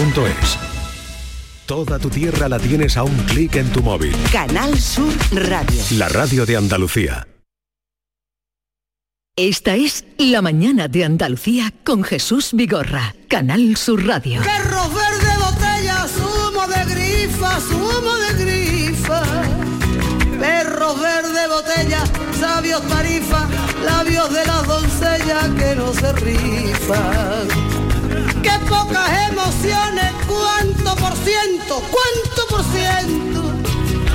sur.es. Toda tu tierra la tienes a un clic en tu móvil. Canal Sur Radio. La radio de Andalucía. Esta es La mañana de Andalucía con Jesús Vigorra, Canal Sur Radio. Perros verde botella, zumo de grifa, zumo de grifa. Perros verde botella, sabios tarifa, labios de las doncellas que no se rifan. Qué pocas emociones, cuánto por ciento, cuánto por ciento.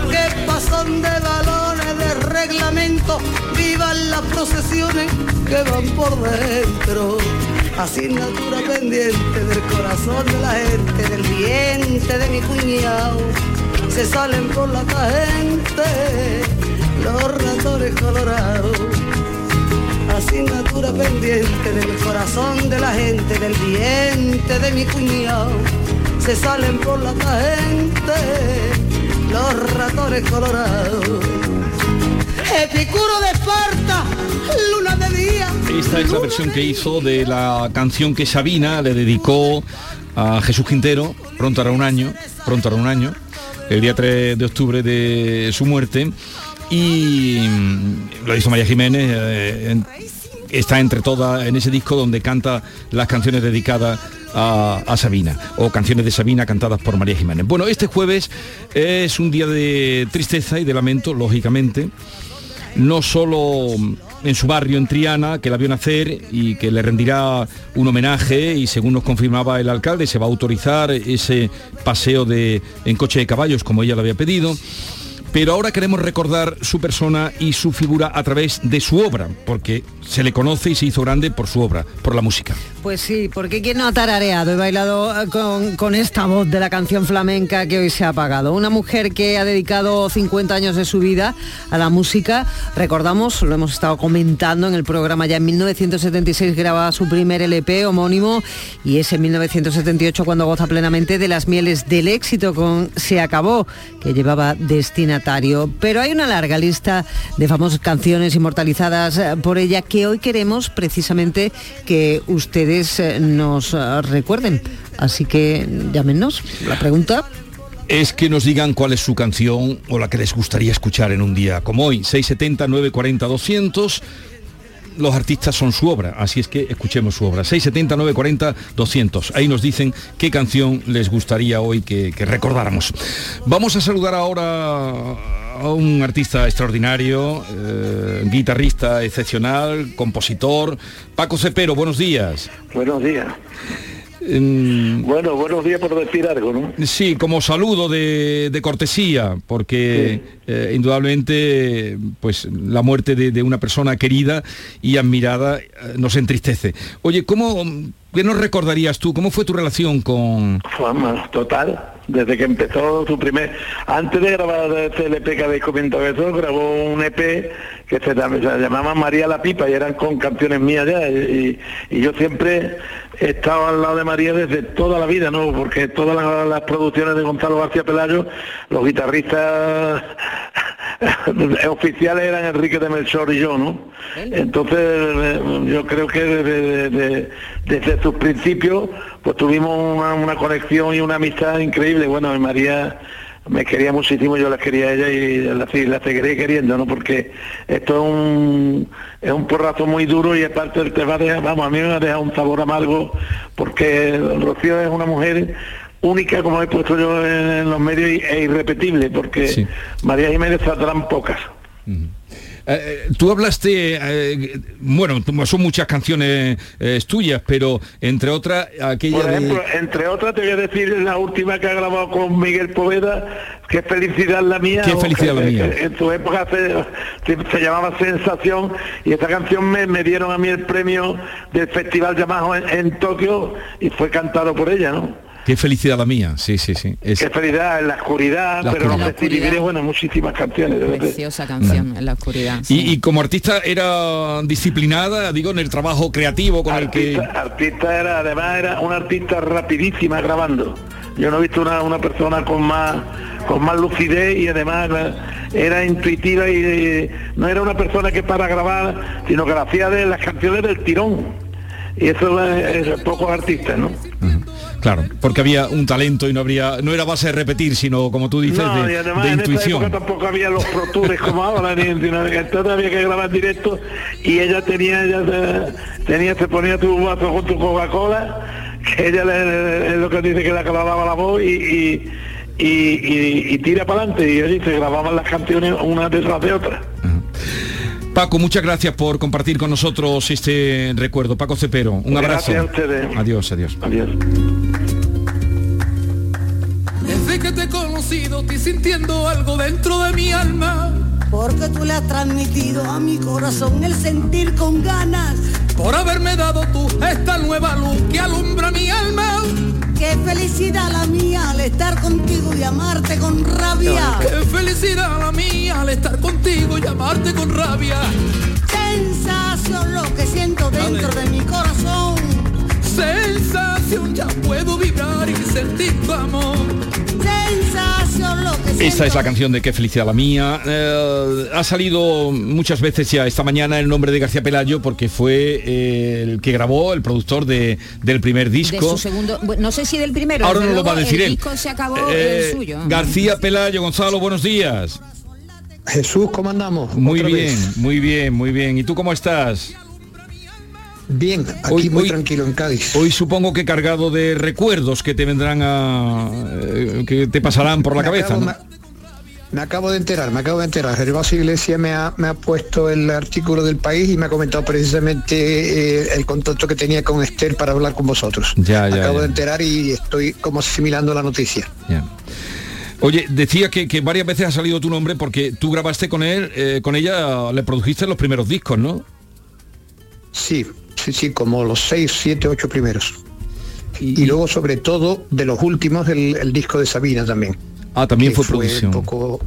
Qué pasón de balones, de reglamento, vivan las procesiones que van por dentro. Asignatura pendiente del corazón de la gente, del diente de mi cuñado. Se salen por la gente los ratones colorados asignatura pendiente del corazón de la gente, del diente de mi cuñado. Se salen por la gente los ratones colorados. Epicuro de Esparta, luna de día. Esta es la versión que hizo de la canción que Sabina le dedicó a Jesús Quintero, pronto hará un año, pronto hará un año, el día 3 de octubre de su muerte y mm, lo hizo María Jiménez eh, está entre todas en ese disco donde canta las canciones dedicadas a, Sabina o canciones de Sabina cantadas por María Jiménez. Bueno, este jueves es un día de tristeza y de lamento, lógicamente, no solo en su barrio, en Triana, que la vio nacer y que le rendirá un homenaje y según nos confirmaba el alcalde, se va a autorizar ese paseo de, en coche de caballos como ella lo había pedido. Pero ahora queremos recordar su persona y su figura a través de su obra, porque se le conoce y se hizo grande por su obra, por la música. Pues sí, porque ¿quién no ha tarareado y bailado eh, con, con esta voz de la canción flamenca que hoy se ha apagado? Una mujer que ha dedicado 50 años de su vida a la música. Recordamos, lo hemos estado comentando en el programa, ya en 1976 graba su primer LP homónimo y es en 1978 cuando goza plenamente de las mieles del éxito con Se acabó, que llevaba destinatario. Pero hay una larga lista de famosas canciones inmortalizadas eh, por ella que hoy queremos precisamente que ustedes eh, nos eh, recuerden. Así que llámenos. La pregunta es que nos digan cuál es su canción o la que les gustaría escuchar en un día como hoy. 670 940 200 los artistas son su obra, así es que escuchemos su obra. 670 940 200. Ahí nos dicen qué canción les gustaría hoy que, recordáramos. Vamos a saludar ahora a un artista extraordinario, eh, guitarrista excepcional, compositor, Paco Cepero, buenos días. Buenos días. Bueno, buenos días por decir algo, ¿no? Sí, como saludo de, de cortesía, porque eh, indudablemente pues la muerte de, de una persona querida y admirada eh, nos entristece. Oye, ¿cómo, ¿qué nos recordarías tú? ¿Cómo fue tu relación con...? Fama, total. Desde que empezó su primer... Antes de grabar este LP que habéis comentado eso, grabó un EP que se, se llamaba María la Pipa y eran con canciones mías ya. Y, y yo siempre he estado al lado de María desde toda la vida, ¿no? Porque todas las, las producciones de Gonzalo García Pelayo, los guitarristas oficiales eran Enrique de Melchor y yo, ¿no? Entonces eh, yo creo que desde, desde- desde sus principios pues tuvimos una, una conexión y una amistad increíble. Bueno, María me quería muchísimo, yo la quería a ella y la, la seguiré queriendo, ¿no? Porque esto es un, es un porrazo muy duro y aparte te va a dejar, vamos, a mí me va a dejar un sabor amargo porque Rocío es una mujer única, como he puesto yo en los medios, e irrepetible, porque María Jiménez saldrán pocas. Eh, tú hablaste, eh, bueno, son muchas canciones eh, tuyas, pero entre otras aquella Por de- ejemplo, entre otras te voy a decir la última que ha grabado con Miguel Poveda, qué felicidad la mía. Qué felicidad que- la mía. que En su época se, se- se llamaba Sensación y esta canción me, me dieron a mí el premio del Festival Yamaha en, en Tokio y fue cantado por ella, ¿no? Qué felicidad la mía, sí, sí, sí. Es- Qué felicidad en la oscuridad, La pero no oscuridad. sé si viviré, bueno, muchísimas canciones. de. Preciosa canción en la oscuridad. y, y como artista era disciplinada, digo, en el trabajo creativo con el que... artista, era, además era una artista rapidísima grabando. Yo no he visto una, una persona con más con más lucidez y además era intuitiva y eh, no era una persona que para grabar, sino que la hacía de las canciones del tirón. Y eso es, es pocos artistas, ¿no? Claro, porque había un talento y no habría, no era base de repetir, sino como tú dices, No, de, y además de en esta intuición. época tampoco había los Pro Tours como ahora, ni, entonces había que grabar directo y ella tenía, ella se, tenía, se ponía tu vaso con tu Coca-Cola, que ella le- es lo que dice que le aclaraba la voz y, y, y, y- y tira para adelante y oye, se grababan las canciones una detrás de otra. Paco, muchas gracias por compartir con nosotros este recuerdo. Paco Cepero, un abrazo. Gracias a ustedes. Adiós, adiós. Adiós. Desde que te he conocido, estoy sintiendo algo dentro de mi alma. Porque tú le has transmitido a mi corazón el sentir con ganas. Por haberme dado tú esta nueva luz que alumbra mi alma. Qué felicidad la mía al estar contigo y amarte con rabia. Qué felicidad la mía al estar contigo y amarte con rabia. Sensación lo que siento dentro de mi corazón. Sensación, ya puedo vibrar y sentir tu amor. Sensación lo que siento. Esta es la canción de Qué felicidad la mía. Eh, ha salido muchas veces ya esta mañana el nombre de García Pelayo porque fue eh, el que grabó, el productor de, del primer De disco. su segundo, no sé si del primero. Ahora no lo va a decir el él. disco se acabó Eh, el suyo. García Pelayo, Gonzalo, buenos días. Jesús, ¿cómo andamos? Muy bien, vez. muy bien, muy bien. ¿Y tú cómo estás? Bien, aquí Hoy- muy hoy- tranquilo en Cádiz. Hoy supongo que cargado de recuerdos que te vendrán a... eh, que te pasarán por la Me cabeza. acabo- ¿no? me, me acabo de enterar, me acabo de enterar. Gervasio Iglesias me ha, me ha puesto el artículo del país y me ha comentado precisamente eh, el contacto que tenía con Esther para hablar con vosotros. Ya, ya, acabo ya. de enterar y estoy como asimilando la noticia. Ya. Oye, decía que, que varias veces ha salido tu nombre porque tú grabaste con él, eh, con ella, le produjiste los primeros discos, ¿no? Sí, sí, sí, como los seis, siete, ocho primeros. Y, luego sobre todo de los últimos el, el disco de Sabina también. Ah, también fue producción. un poco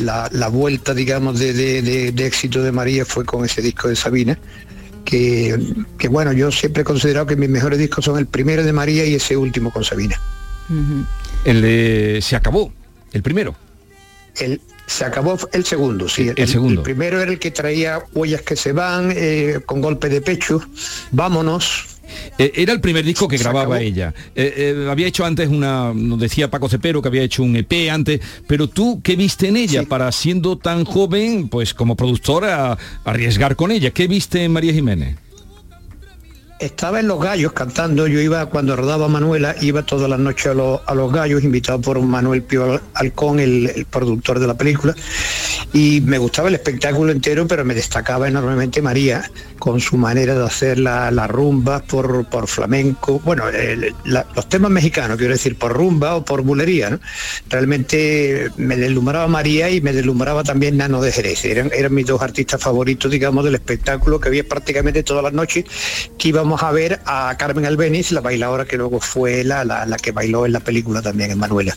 la, la vuelta, digamos, de, de- de- de éxito de María fue con ese disco de Sabina. Que, que bueno, yo siempre he considerado que mis mejores discos son el primero de María y ese último con Sabina. El de Se acabó, el primero. El, se acabó el segundo, sí. El segundo. primero era el que traía huellas que se van, eh, con golpe de pecho, vámonos. Eh, era el primer disco que grababa ella. Eh, eh, había hecho antes una, nos decía Paco Cepero que había hecho un EP antes, pero tú, ¿qué viste en ella para siendo tan joven, pues como productora, arriesgar con ella? ¿Qué viste en María Jiménez? Estaba en Los Gallos cantando, yo iba cuando rodaba Manuela, iba todas las noches a, los- a Los Gallos, invitado por Manuel Pío Alcón, el productor de la película, y me gustaba el espectáculo entero, pero me destacaba enormemente María, con su manera de hacer la- las rumbas por, por flamenco, bueno, el- la- los temas mexicanos, quiero decir, por rumba o por bulería, ¿no? Realmente me deslumbraba María y me deslumbraba también Nano de Jerez, eran, eran mis dos artistas favoritos, digamos, del espectáculo que había prácticamente todas las noches, que íbamos a ver a Carmen Albeniz, la bailadora que luego fue la, la, la que bailó en la película también, en Manuela.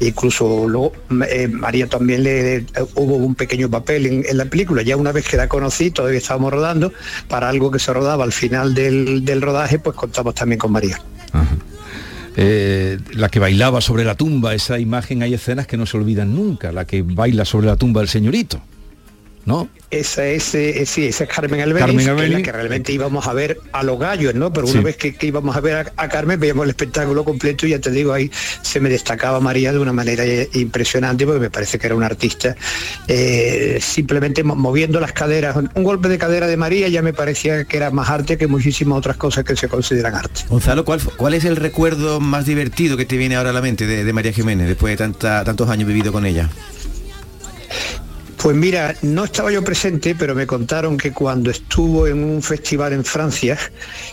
Incluso luego eh, María también le eh, hubo un pequeño papel en, en la película. Ya una vez que la conocí, todavía estábamos rodando, para algo que se rodaba al final del, del rodaje, pues contamos también con María. Eh, la que bailaba sobre la tumba, esa imagen, hay escenas que no se olvidan nunca, la que baila sobre la tumba del señorito, ¿no? Esa es, eh, sí, esa es Carmen Albeniz, Carmen que es la Albeniz. que realmente íbamos a ver a los gallos, ¿no? Pero Sí. una vez que, que íbamos a ver a, a Carmen, veíamos el espectáculo completo y ya te digo, ahí se me destacaba María de una manera eh, impresionante porque me parece que era una artista eh, simplemente mo- moviendo las caderas. Un golpe de cadera de María ya me parecía que era más arte que muchísimas otras cosas que se consideran arte. Gonzalo, ¿cuál, ¿cuál es el recuerdo más divertido que te viene ahora a la mente de, de María Jiménez después de tanta- tantos años vivido con ella? Pues mira, no estaba yo presente, pero me contaron que cuando estuvo en un festival en Francia,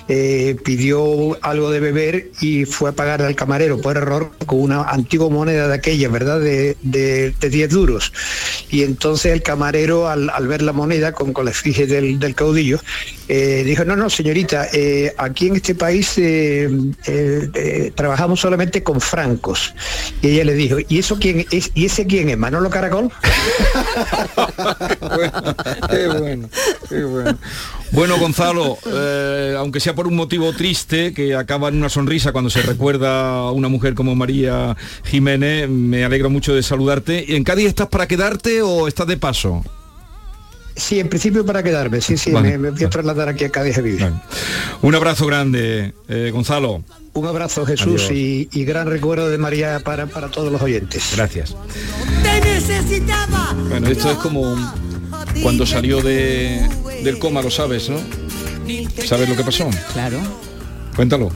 eh, pidió algo de beber y fue a pagar al camarero por error con una antigua moneda de aquella, ¿verdad? De, de, de 10 duros. Y entonces el camarero, al, al ver la moneda con, con la efigie del, del caudillo, eh, dijo, no, no, señorita, eh, aquí en este país trabajamos solamente con francos. Y ella le dijo, ¿y eso quién es? ¿Y ese quién es? ¿Manolo Caracol? qué bueno, qué bueno. Bueno, Gonzalo, eh, aunque sea por un motivo triste, que acaba en una sonrisa cuando se recuerda a una mujer como María Jiménez, me alegro mucho de saludarte. ¿En Cádiz estás para quedarte o estás de paso? Sí, en principio para quedarme, sí, sí, Vale, me, me voy a trasladar aquí a Cádiz a vivir. Un abrazo grande, eh, Gonzalo. Un abrazo Jesús y, y gran recuerdo de María para, para todos los oyentes. Gracias. Te necesitaba. Bueno, esto es como cuando salió de, del coma, lo sabes, ¿no? ¿Sabes lo que pasó? Claro. Cuéntalo.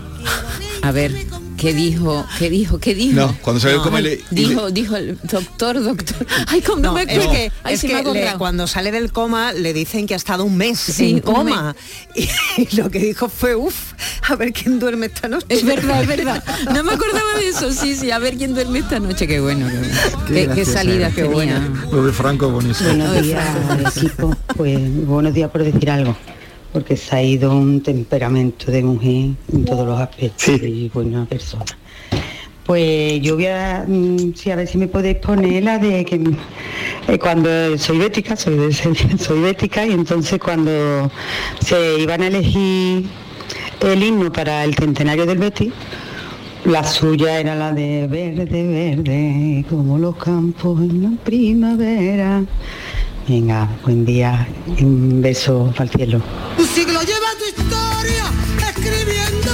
A ver, ¿qué dijo? ¿Qué dijo? ¿Qué dijo? No, cuando salió del coma y le- dijo, dijo el doctor, doctor. Ay, como no, No, me es acuerdo. que, Ay, es me que le- cuando sale del coma le dicen que ha estado un mes Sí, en coma y lo que dijo fue uff a ver quién duerme esta noche Es verdad, es verdad. No me acordaba de eso, sí, sí. A ver quién duerme esta noche, qué bueno. Qué, bueno. Qué- qué, salida, qué buena. Lo de Franco buenísimo. Buenos días, equipo. Pues buenos días por decir algo, porque se ha ido un temperamento de mujer en todos los aspectos y buena persona. Pues yo voy a, mm, sí, a ver si me podéis poner la de que mm, eh, cuando soy bética, soy, de soy bética y entonces cuando se iban a elegir el himno para el centenario del Betis, la suya era la de verde, verde, como los campos en la primavera. Venga, buen día, y un beso el cielo. Un siglo lleva tu historia, escribiendo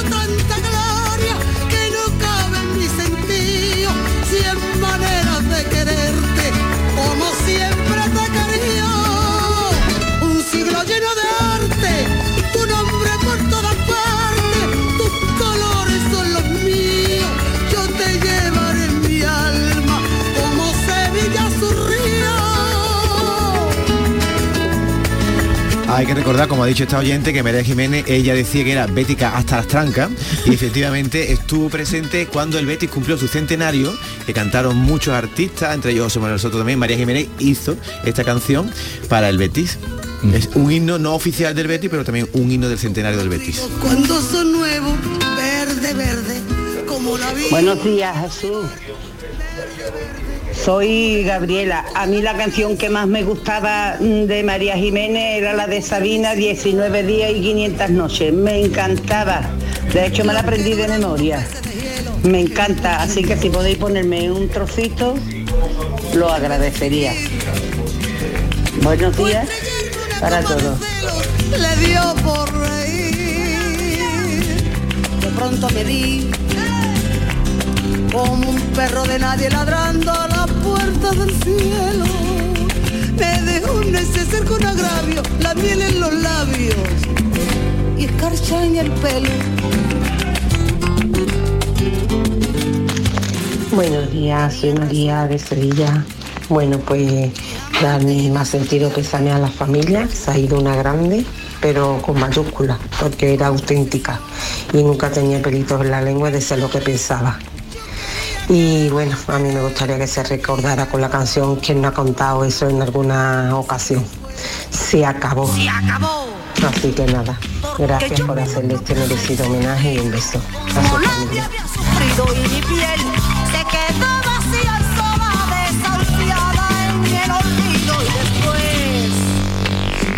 Hay que recordar, como ha dicho esta oyente, que María Jiménez, ella decía que era bética hasta las trancas y efectivamente estuvo presente cuando el Betis cumplió su centenario, que cantaron muchos artistas, entre ellos José Manuel Soto también. María Jiménez hizo esta canción para el Betis. Es un himno no oficial del Betis, pero también un himno del centenario del Betis. Cuando son nuevos, verde, verde, como la vida. Buenos días, Jesús. Soy Gabriela. A mí la canción que más me gustaba mm, de María Jiménez era la de Sabina, 19 días y 500 noches. Me encantaba. De hecho, me la aprendí de memoria. Me encanta. Así que si podéis ponerme un trocito, lo agradecería. Buenos días para todos. le dio por reír. De pronto me vi como un perro de nadie ladrando puerta del. Me dejó un neceser con agravio, la miel en los labios y escarcha en el pelo. Buenos días, soy María de Sevilla. Bueno, pues dar mi más sentido pésame a la familia. Se ha ido una grande, pero con mayúsculas, porque era auténtica y nunca tenía pelitos en la lengua de ser lo que pensaba. Y bueno, a mí me gustaría que se recordara con la canción quien no ha contado eso en alguna ocasión. Se acabó. Se acabó. Así que nada, gracias por hacerle este merecido homenaje y un beso a su familia.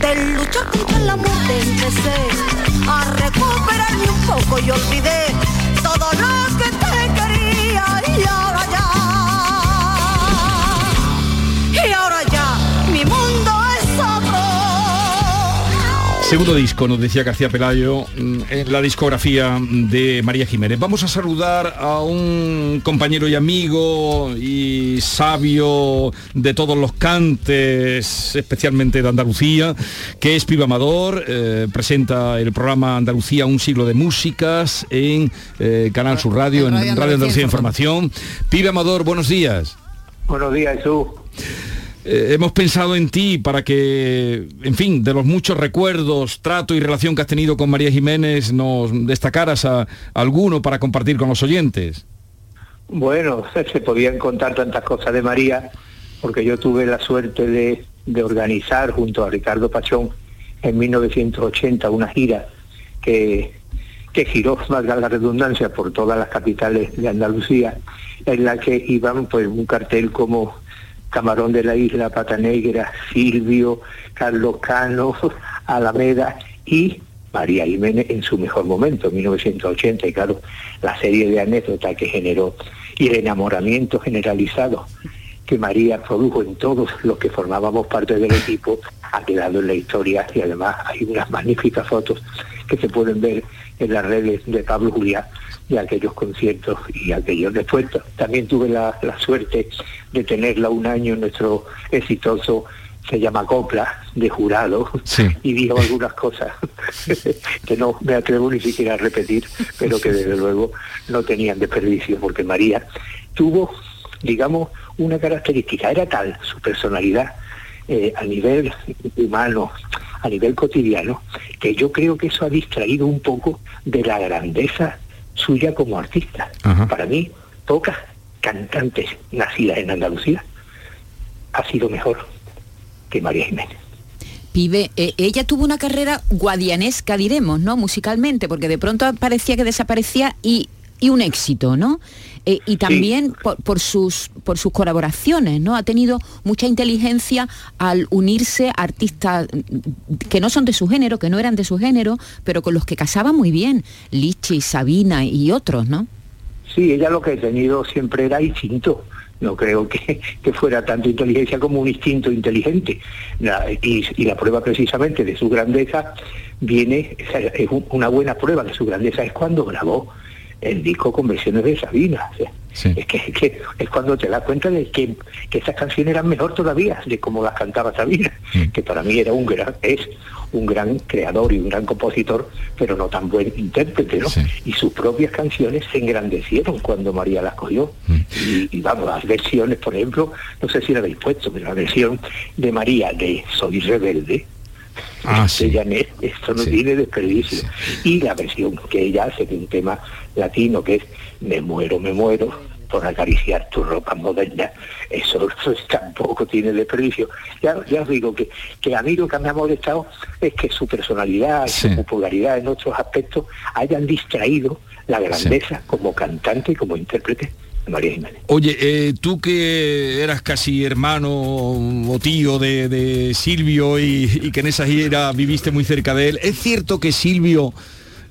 de luchar contra la muerte empecé a recuperarme un poco y olvidé todo lo que te Segundo disco, nos decía García Pelayo, mm, en la discografía de María Jiménez. Vamos a saludar a un compañero y amigo y sabio de todos los cantes, especialmente de Andalucía, que es Piba Amador, eh, presenta el programa Andalucía, un siglo de músicas en eh, Canal Sur Radio, en Radio Andalucía Información. Piba Amador, buenos días. Buenos días, Jesús. Eh, hemos pensado en ti para que, en fin, de los muchos recuerdos, trato y relación que has tenido con María Jiménez, nos destacaras a, alguno para compartir con los oyentes. Bueno, se podían contar tantas cosas de María, porque yo tuve la suerte de, organizar junto a Ricardo Pachón en 1980 una gira que, que giró, valga la redundancia, por todas las capitales de Andalucía, en la que iban pues un cartel como Camarón de la Isla, Pata Negra, Silvio, Carlos Cano, Alameda y María Jiménez en su mejor momento, en 1980, y claro, la serie de anécdotas que generó y el enamoramiento generalizado que María produjo en todos los que formábamos parte del equipo ha quedado en la historia y además hay unas magníficas fotos que se pueden ver en las redes de Pablo Julián de aquellos conciertos y aquellos después. También tuve la, la suerte de tenerla un año en nuestro exitoso se llama Copla, de jurado, y dijo algunas cosas que no me atrevo ni siquiera a repetir, pero que desde luego no tenían desperdicio, porque María tuvo, digamos, una característica, era tal su personalidad eh, a nivel humano, a nivel cotidiano, que yo creo que eso ha distraído un poco de la grandeza suya como artista. Para mí, pocas cantantes nacidas en Andalucía ha sido mejor que María Jiménez. Pibe, eh, ella tuvo una carrera guadianesca, diremos, ¿no? Musicalmente, porque de pronto parecía que desaparecía y, y un éxito, ¿no? Eh, y también por, sus, por sus colaboraciones, ¿no? Ha tenido mucha inteligencia al unirse a artistas que no son de su género, que no eran de su género, pero con los que casaba muy bien, Lichi, Sabina y otros, ¿no? Sí, ella lo que ha tenido siempre era instinto. No creo que, fuera tanto inteligencia como un instinto inteligente. y, y, la prueba precisamente de su grandeza viene, es una buena prueba de su grandeza es cuando grabó el disco con versiones de Sabina. es, que, es, cuando te das cuenta de que, que esas canciones eran mejor todavía de como las cantaba Sabina, mm. que para mí era un gran, es un gran creador y un gran compositor, pero no tan buen intérprete, ¿no? Y sus propias canciones se engrandecieron cuando María las cogió. Mm. Y, vamos, las versiones, por ejemplo, no sé si la habéis puesto, pero la versión de María de Soy Rebelde, Ah, sí. esto no tiene desperdicio. Y la versión que ella hace de un tema latino que es Me muero, me muero por acariciar tu ropa moderna, eso, tampoco tiene desperdicio. Ya, ya os digo que, que a mí lo que me ha molestado es que su personalidad, su popularidad en otros aspectos hayan distraído la grandeza como cantante y como intérprete María Jiménez. Oye, eh, tú que eras casi hermano o tío de, Silvio y, que en esa gira viviste muy cerca de él, ¿es cierto que Silvio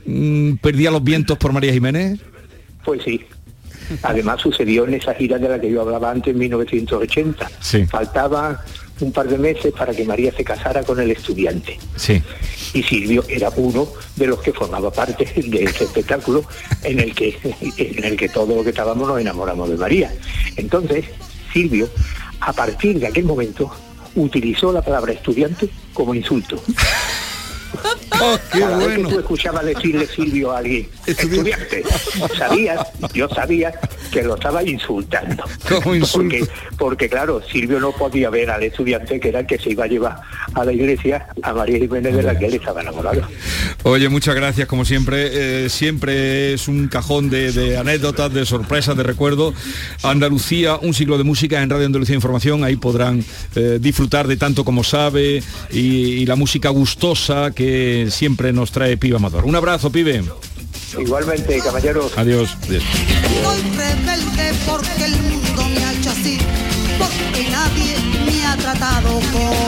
mm, perdía los vientos por María Jiménez? Pues sí. Además sucedió en esa gira de la que yo hablaba antes en 1980. Faltaba un par de meses para que María se casara con el estudiante. Sí. Y Silvio era uno de los que formaba parte de ese espectáculo en el que, en el que todo lo que estábamos nos enamoramos de María. Entonces, Silvio, a partir de aquel momento, utilizó la palabra estudiante como insulto. Oh, qué bueno. que tú escuchabas decirle Silvio a alguien, estudiante, sabías, yo sabía que lo estaba insultando. Porque, porque claro, Silvio no podía ver al estudiante que era el que se iba a llevar a la iglesia a María Jiménez de la que él estaba enamorado. Oye, muchas gracias, como siempre, eh, siempre es un cajón de, anécdotas, de sorpresas, de recuerdos. Andalucía, un siglo de música en Radio Andalucía Información, ahí podrán eh, disfrutar de tanto como sabe y, la música gustosa que siempre nos trae Piba Amador. Un abrazo, pibe. Igualmente, caballeros. Adiós.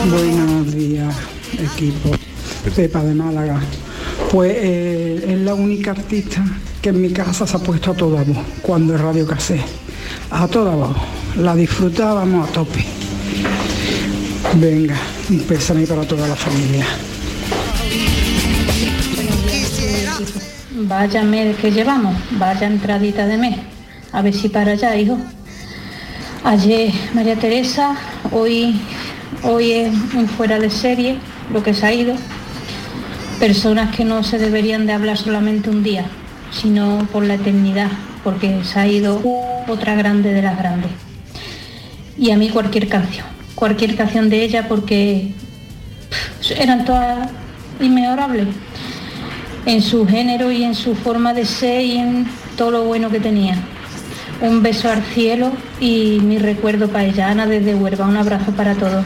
Buenos días, equipo. Pepa de Málaga. Pues eh, es la única artista que en mi casa se ha puesto a toda voz cuando es radio casé. A toda voz. La disfrutábamos a tope. Venga, un pésame para toda la familia. Vaya mes que llevamos, vaya entradita de mes. A ver si para allá, hijo. Ayer María Teresa, hoy, hoy es fuera de serie lo que se ha ido. Personas que no se deberían de hablar solamente un día, sino por la eternidad, porque se ha ido otra grande de las grandes. Y a mí cualquier canción, cualquier canción de ella porque eran todas inmejorables en su género y en su forma de ser y en todo lo bueno que tenía. Un beso al cielo y mi recuerdo para ella, Ana desde Huerva. Un abrazo para todos.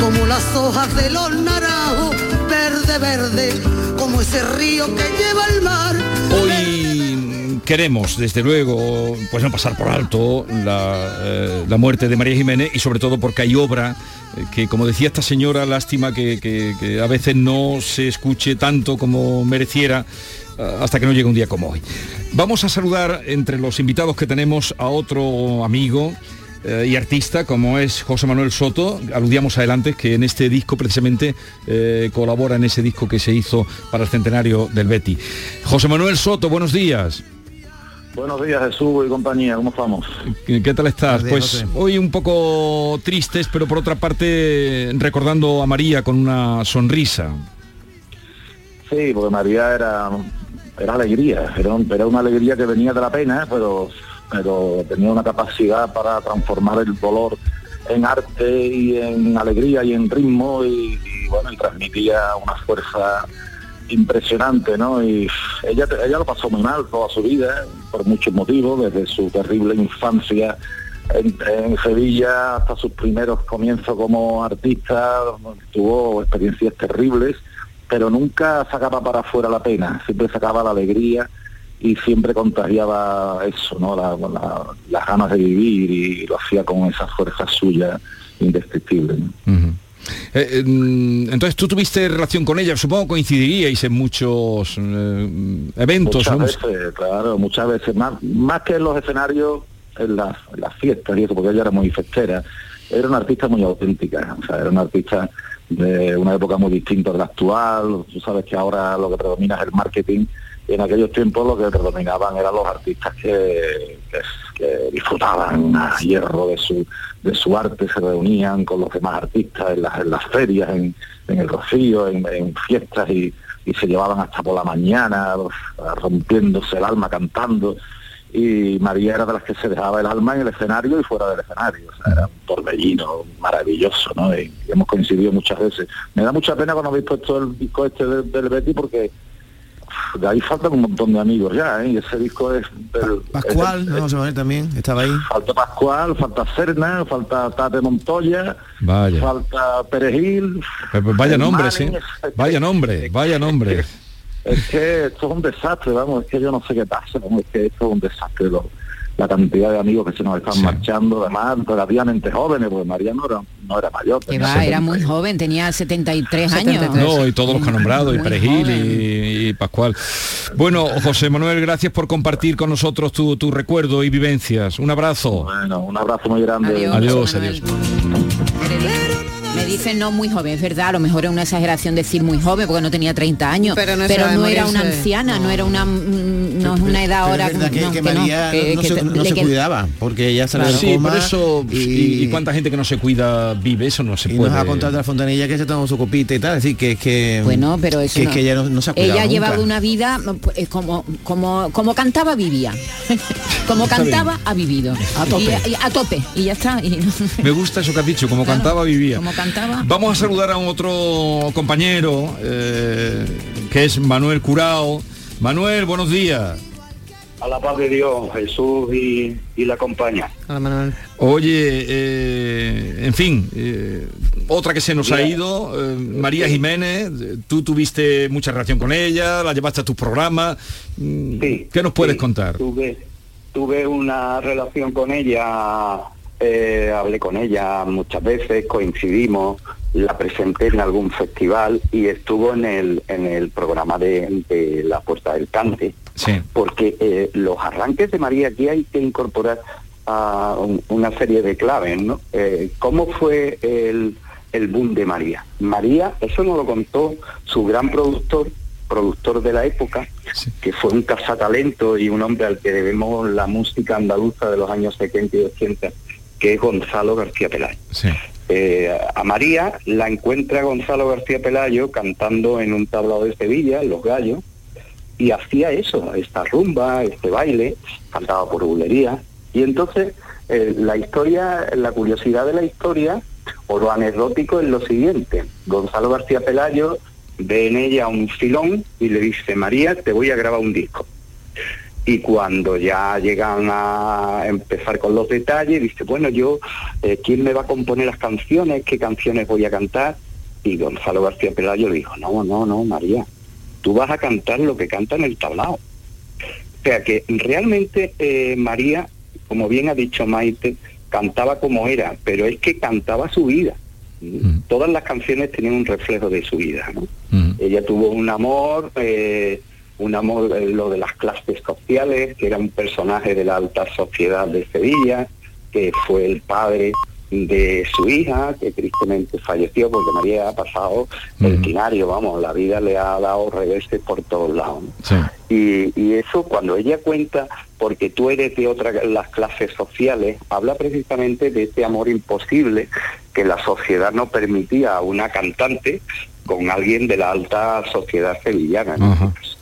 Como las hojas de los naranjos, verde, verde, como ese río que lleva el mar. Hoy queremos, desde luego, pues no pasar por alto la, eh, la muerte de María Jiménez y sobre todo porque hay obra que como decía esta señora, lástima que, a veces no se escuche tanto como mereciera eh, hasta que no llegue un día como hoy. Vamos a saludar entre los invitados que tenemos a otro amigo, eh, y artista como es José Manuel Soto. Aludíamos adelante que en este disco precisamente eh, colabora en ese disco que se hizo para el centenario del Betty. José Manuel Soto, buenos días. Buenos días Jesús y compañía, ¿cómo estamos? ¿Qué qué tal estás? Pues hoy un poco tristes, pero por otra parte recordando a María con una sonrisa. Sí, porque María era, era alegría, era, un- era una alegría que venía de la pena, pero, pero tenía una capacidad para transformar el dolor en arte y en alegría y en ritmo y, y, bueno, y transmitía una fuerza impresionante, ¿no? Y ella, ella lo pasó muy mal toda su vida, por muchos motivos, desde su terrible infancia en, Sevilla hasta sus primeros comienzos como artista, tuvo experiencias terribles, pero nunca sacaba para afuera la pena, siempre sacaba la alegría y siempre contagiaba eso, ¿no? La- la- las ganas de vivir y lo hacía con esa fuerza suya indescriptible. Eh, eh, mm, entonces tú tuviste relación con ella, supongo coincidiríais en muchos eh, eventos. Muchas ¿no? veces, claro, muchas veces, más, más que en los escenarios, en las, en las fiestas y eso, porque ella era muy festera, era una artista muy auténtica, o sea, era una artista de una época muy distinta de la actual, tú sabes que ahora lo que predomina es el marketing, en aquellos tiempos lo que predominaban eran los artistas que, disfrutaban a hierro de su, de su arte, se reunían con los demás artistas en las, en las ferias, en, el Rocío, en, fiestas y, se llevaban hasta por la mañana rompiéndose el alma cantando y María era de las que se dejaba el alma en el escenario y fuera del escenario, o sea, era un torbellino maravilloso, ¿no? Y, hemos coincidido muchas veces. Me da mucha pena cuando habéis puesto el disco este del, Betty porque de ahí faltan un montón de amigos ya, ¿eh? Y ese disco es... del- Pascual, es- ¿no? José Manuel también, estaba ahí. Falta Pascual, falta Serna, falta Tate Montoya, Vaya. falta Perejil. Pues vaya nombre, sí. Vaya nombre, vaya nombre. Es que esto es un desastre, vamos, es que yo no sé qué pasa, vamos, es que esto es un desastre, lo- la cantidad de amigos que se nos están marchando, además relativamente jóvenes, porque María no era, no era mayor. Que tenía va, era 70. muy joven, tenía 73 años. No, y todos los que han nombrado, y Perejil y, y Pascual. Bueno, José Manuel, gracias por compartir con nosotros tu, tu recuerdo y vivencias. Un abrazo. Bueno, un abrazo muy grande. Adiós, adiós. Me dicen no muy joven, es verdad, a lo mejor es una exageración decir muy joven porque no tenía 30 años, Pero pero no era una anciana, no, era una no es una edad ahora es que, no, que que no, María que- no, que se, no se cuidaba, porque ella salió Claro, del sí, coma por eso, y, y, y cuánta gente que no se cuida vive, eso no se y puede. nos ha contado de la fontanilla que se tomó su copita y tal, es decir, que es que... Bueno, pero eso que, es no. que ella no, no se ha cuidado Ella llevado una vida pues, como como como cantaba vivía. como cantaba ha vivido. A tope. Y, y- a tope y ya está. Me gusta eso que has dicho, como cantaba vivía. como cantaba. Vamos a saludar a otro compañero, eh, que es Manuel Curao. Manuel, buenos días. A la paz de Dios, Jesús y, y la compañía. Hola, Manuel. Oye, eh, en fin, eh, otra que se nos ha ido, eh, María Jiménez, tú tuviste mucha relación con ella, la llevaste a tus programas. Mm, ¿Qué nos puedes sí, contar? Tuve, tuve una relación con ella, eh, hablé con ella muchas veces, coincidimos, la presenté en algún festival y estuvo en el, en el programa de, de La Puerta del Cante, Sí. porque eh, los arranques de María aquí hay que incorporar a un- una serie de claves, ¿no? Eh, ¿Cómo fue el, el boom de María? María, eso nos lo contó su gran productor, productor de la época, que fue un cazatalento y un hombre al que debemos la música andaluza de los años 70 y 80, que es Gonzalo García Pelayo. Eh, a María la encuentra Gonzalo García Pelayo cantando en un tablado de Sevilla, Los Gallos, y hacía eso, esta rumba, este baile, cantaba por bulería. Y entonces eh, la historia, la curiosidad de la historia, o lo anecdótico es lo siguiente. Gonzalo García Pelayo ve en ella un filón y le dice, María, te voy a grabar un disco. Y cuando ya llegan a empezar con los detalles, dice, bueno, yo, eh, ¿quién me va a componer las canciones? ¿Qué canciones voy a cantar? Y Gonzalo García Pelayo le dijo, no, no, no, María, tú vas a cantar lo que canta en el tablao. O sea que realmente eh, María, como bien ha dicho Maite, cantaba como era, pero es que cantaba su vida. Todas las canciones tenían un reflejo de su vida. ¿no? Ella tuvo un amor, eh, un amor, eh, lo de las clases sociales, que era un personaje de la alta sociedad de Sevilla, que fue el padre de su hija, que tristemente falleció porque María ha pasado el quinario, vamos, la vida le ha dado reveses por todos lados. Y, y, eso cuando ella cuenta, porque tú eres de otra las clases sociales, habla precisamente de ese amor imposible que la sociedad no permitía a una cantante con alguien de la alta sociedad sevillana.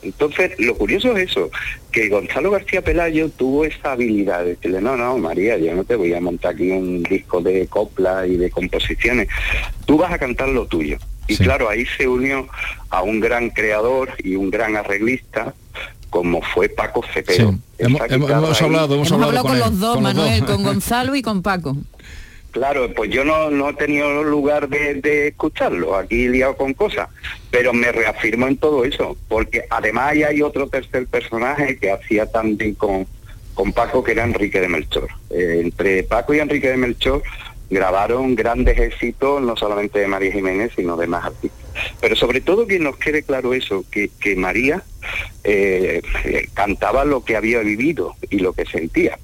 Entonces, lo curioso es eso, que Gonzalo García Pelayo tuvo esa habilidad de decirle, no, no, María, yo no te voy a montar aquí un disco de copla y de composiciones, tú vas a cantar lo tuyo. Y claro, ahí se unió a un gran creador y un gran arreglista, como fue Paco Cepero. Hemos, hablado, hemos, hablado, con, los dos, Manuel, con Gonzalo y con Paco. Claro, pues yo no, no he tenido lugar de, escucharlo, aquí liado con cosas, pero me reafirmo en todo eso, porque además hay otro tercer personaje que hacía también con, con Paco, que era Enrique de Melchor. Eh, entre Paco y Enrique de Melchor grabaron grandes éxitos, no solamente de María Jiménez, sino de más artistas. Pero sobre todo que nos quede claro eso, que, que María eh, cantaba lo que había vivido y lo que sentía.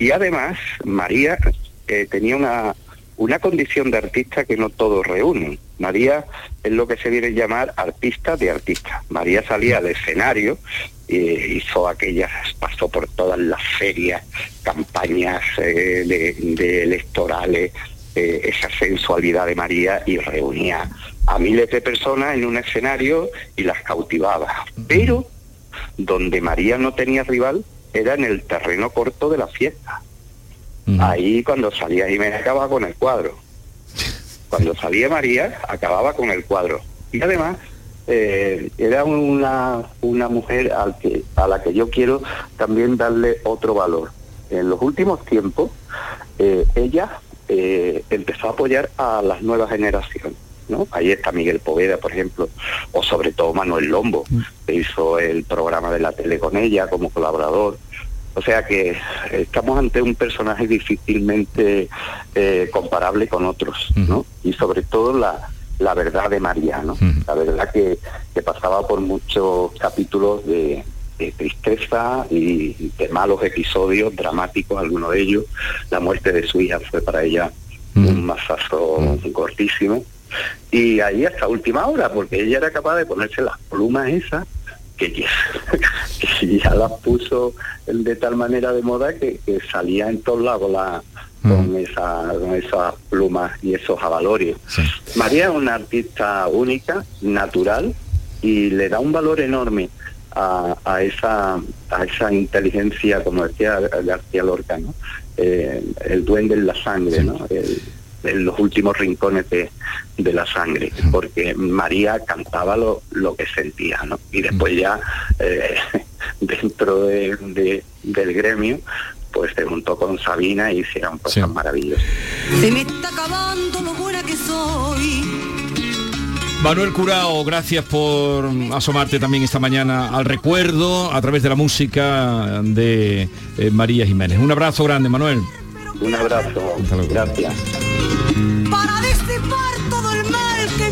Y además, María tenía una, una condición de artista que no todos reúnen. María es lo que se viene a llamar artista de artista. María salía al escenario, e hizo aquellas, pasó por todas las ferias, campañas eh, de, electorales, eh, esa sensualidad de María y reunía a miles de personas en un escenario y las cautivaba. Pero donde María no tenía rival era en el terreno corto de la fiesta Ahí cuando salía Jiménez acababa con el cuadro. Cuando salía María acababa con el cuadro. Y además eh, era una, una mujer al que, a la que yo quiero también darle otro valor. En los últimos tiempos eh, ella eh, empezó a apoyar a las nuevas generaciones. ¿no? Ahí está Miguel Poveda, por ejemplo, o sobre todo Manuel Lombo, que hizo el programa de la tele con ella como colaborador. O sea que estamos ante un personaje difícilmente eh, comparable con otros, ¿no? Y sobre todo la, la verdad de María, ¿no? La verdad que, que, pasaba por muchos capítulos de, tristeza y de malos episodios dramáticos, algunos de ellos. La muerte de su hija fue para ella un masazo cortísimo. Y ahí hasta última hora, porque ella era capaz de ponerse las plumas esas que, ya las puso de tal manera de moda que, salía en todos lados la, con, mm. esa, con esas plumas y esos avalorios. María es una artista única, natural, y le da un valor enorme a, a, esa, a esa inteligencia, como decía García Lorca, ¿no? Eh, el duende en la sangre, ¿no? En los últimos rincones de, la sangre, porque María cantaba lo, lo que sentía, ¿no? Y después ya eh, dentro de, del gremio, pues se juntó con Sabina y hicieron cosas maravillosas. Se me está acabando lo buena que soy. Manuel Curao, gracias por asomarte también esta mañana al recuerdo a través de la música de eh, María Jiménez. Un abrazo grande, Manuel. Un abrazo. Gracias.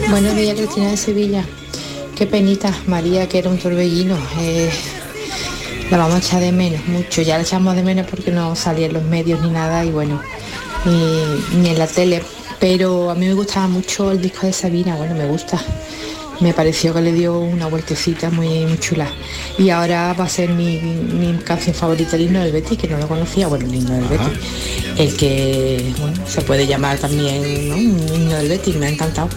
Buenos días, Cristina de Sevilla. Qué penita, María, que era un torbellino. Eh, la vamos a echar de menos, mucho. Ya la echamos de menos porque no salía en los medios ni nada y bueno, ni, en la tele. Pero a mí me gustaba mucho el disco de Sabina, bueno, me gusta. Me pareció que le dio una vueltecita muy, chula. Y ahora va a ser mi, canción favorita, el himno del Betty, que no lo conocía, bueno, el himno del Betty. El que, bueno, se puede llamar también, ¿no? Un himno del Betty, me ha encantado.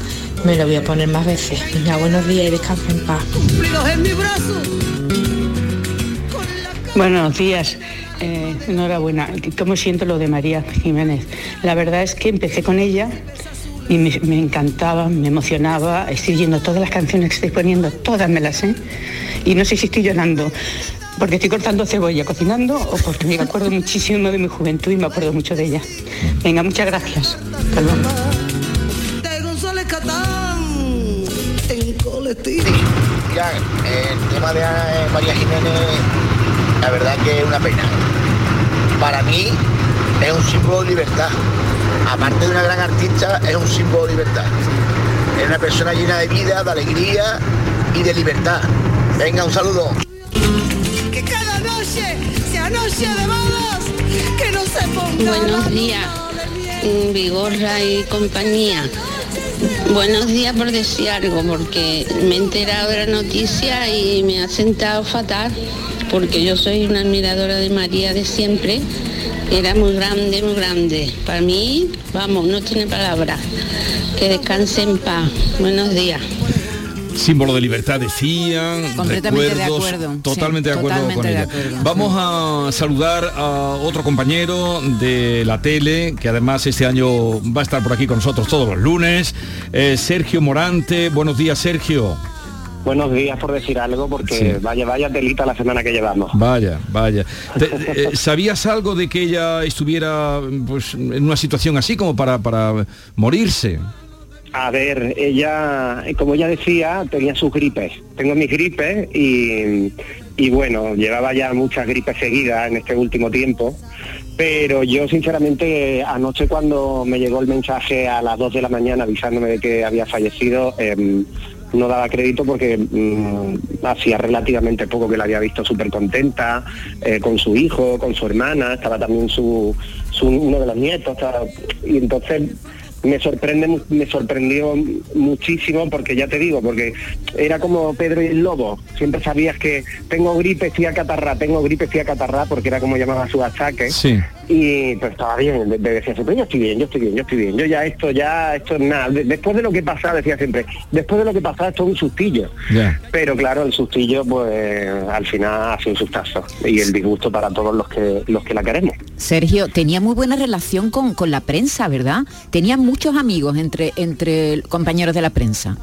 Me lo voy a poner más veces. Venga, buenos días y descansa en paz. Buenos días. Eh, enhorabuena. ¿Cómo siento lo de María Jiménez? La verdad es que empecé con ella y me, encantaba, me emocionaba. Estoy yendo todas las canciones que estoy poniendo, todas me las sé. Y no sé si estoy llorando porque estoy cortando cebolla cocinando o porque me acuerdo muchísimo de mi juventud y me acuerdo mucho de ella. Venga, muchas gracias. Ya, el tema de eh, María Jiménez, la verdad que es una pena. Para mí es un símbolo de libertad. Aparte de una gran artista, es un símbolo de libertad. Es una persona llena de vida, de alegría y de libertad. Venga, un saludo. Que cada noche sea noche de bodas, que no se ponga Buenos días, Vigorra y compañía. Buenos días por decir algo, porque me he enterado de la noticia y me ha sentado fatal, porque yo soy una admiradora de María de siempre. Era muy grande, muy grande. Para mí, vamos, no tiene palabra. Que descanse en paz. Buenos días. Símbolo de libertad decían, Completamente de recuerdos, acuerdo, totalmente sí, de acuerdo totalmente con de ella. acuerdo, Vamos a saludar a otro compañero de la tele, que además este año va a estar por aquí con nosotros todos los lunes, eh, Sergio Morante. Buenos días, Sergio. Buenos días por decir algo, porque Sí. vaya, vaya telita la semana que llevamos. Vaya, vaya. Te- eh, ¿Sabías algo de que ella estuviera pues, en una situación así como para, para morirse? A ver, ella, como ella decía, tenía sus gripes. Tengo mis gripes y, y bueno, llevaba ya muchas gripes seguidas en este último tiempo. Pero yo sinceramente anoche cuando me llegó el mensaje a las 2 de la mañana avisándome de que había fallecido, em, no daba crédito porque mm, hacía relativamente poco que la había visto súper contenta, eh, con su hijo, con su hermana, estaba también su, uno de los nietos, y entonces me sorprende me sorprendió muchísimo porque ya te digo porque era como Pedro y el lobo siempre sabías que tengo gripe estoy acatarrá tengo gripe estoy acatarrá porque era como llamaba su achaque Sí. Y pues estaba bien de- de- decía siempre yo estoy bien yo estoy bien yo estoy bien yo ya esto ya esto es nada De- después de lo que pasaba decía siempre después de lo que pasaba esto es un sustillo pero claro el sustillo pues al final ha sido un sustazo y el disgusto para todos los que los que la queremos Sergio, tenía muy buena relación con, con la prensa, ¿verdad? Tenía muchos amigos entre, entre compañeros de la prensa.